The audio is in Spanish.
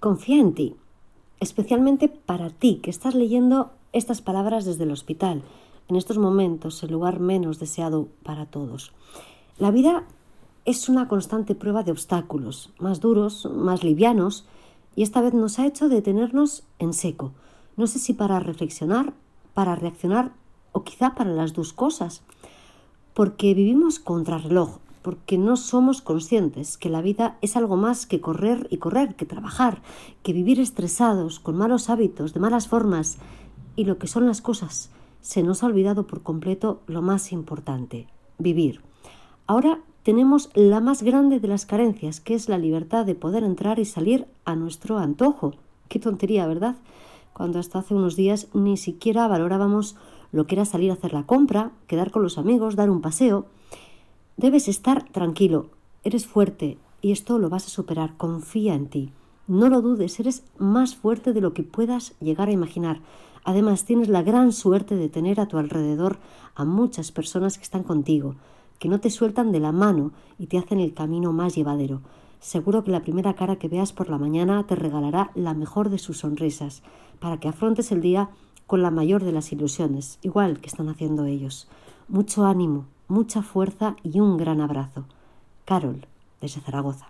confía en ti, especialmente para ti que estás leyendo estas palabras desde el hospital, en estos momentos, el lugar menos deseado para todos. La vida es una constante prueba de obstáculos, más duros, más livianos, y esta vez nos ha hecho detenernos en seco. No sé si para reflexionar, para reaccionar o quizá para las dos cosas, porque vivimos contra reloj, porque no somos conscientes que la vida es algo más que correr y correr, que trabajar, que vivir estresados, con malos hábitos, de malas formas, y lo que son las cosas. Se nos ha olvidado por completo lo más importante, vivir. Ahora tenemos la más grande de las carencias, que es la libertad de poder entrar y salir a nuestro antojo. Qué tontería, ¿verdad? Cuando hasta hace unos días ni siquiera valorábamos lo que era salir a hacer la compra, quedar con los amigos, dar un paseo. Debes estar tranquilo, eres fuerte y esto lo vas a superar, confía en ti. No lo dudes, eres más fuerte de lo que puedas llegar a imaginar. Además, tienes la gran suerte de tener a tu alrededor a muchas personas que están contigo, que no te sueltan de la mano y te hacen el camino más llevadero. Seguro que la primera cara que veas por la mañana te regalará la mejor de sus sonrisas, para que afrontes el día con la mayor de las ilusiones, igual que están haciendo ellos. Mucho ánimo, mucha fuerza y un gran abrazo. Carol, desde Zaragoza.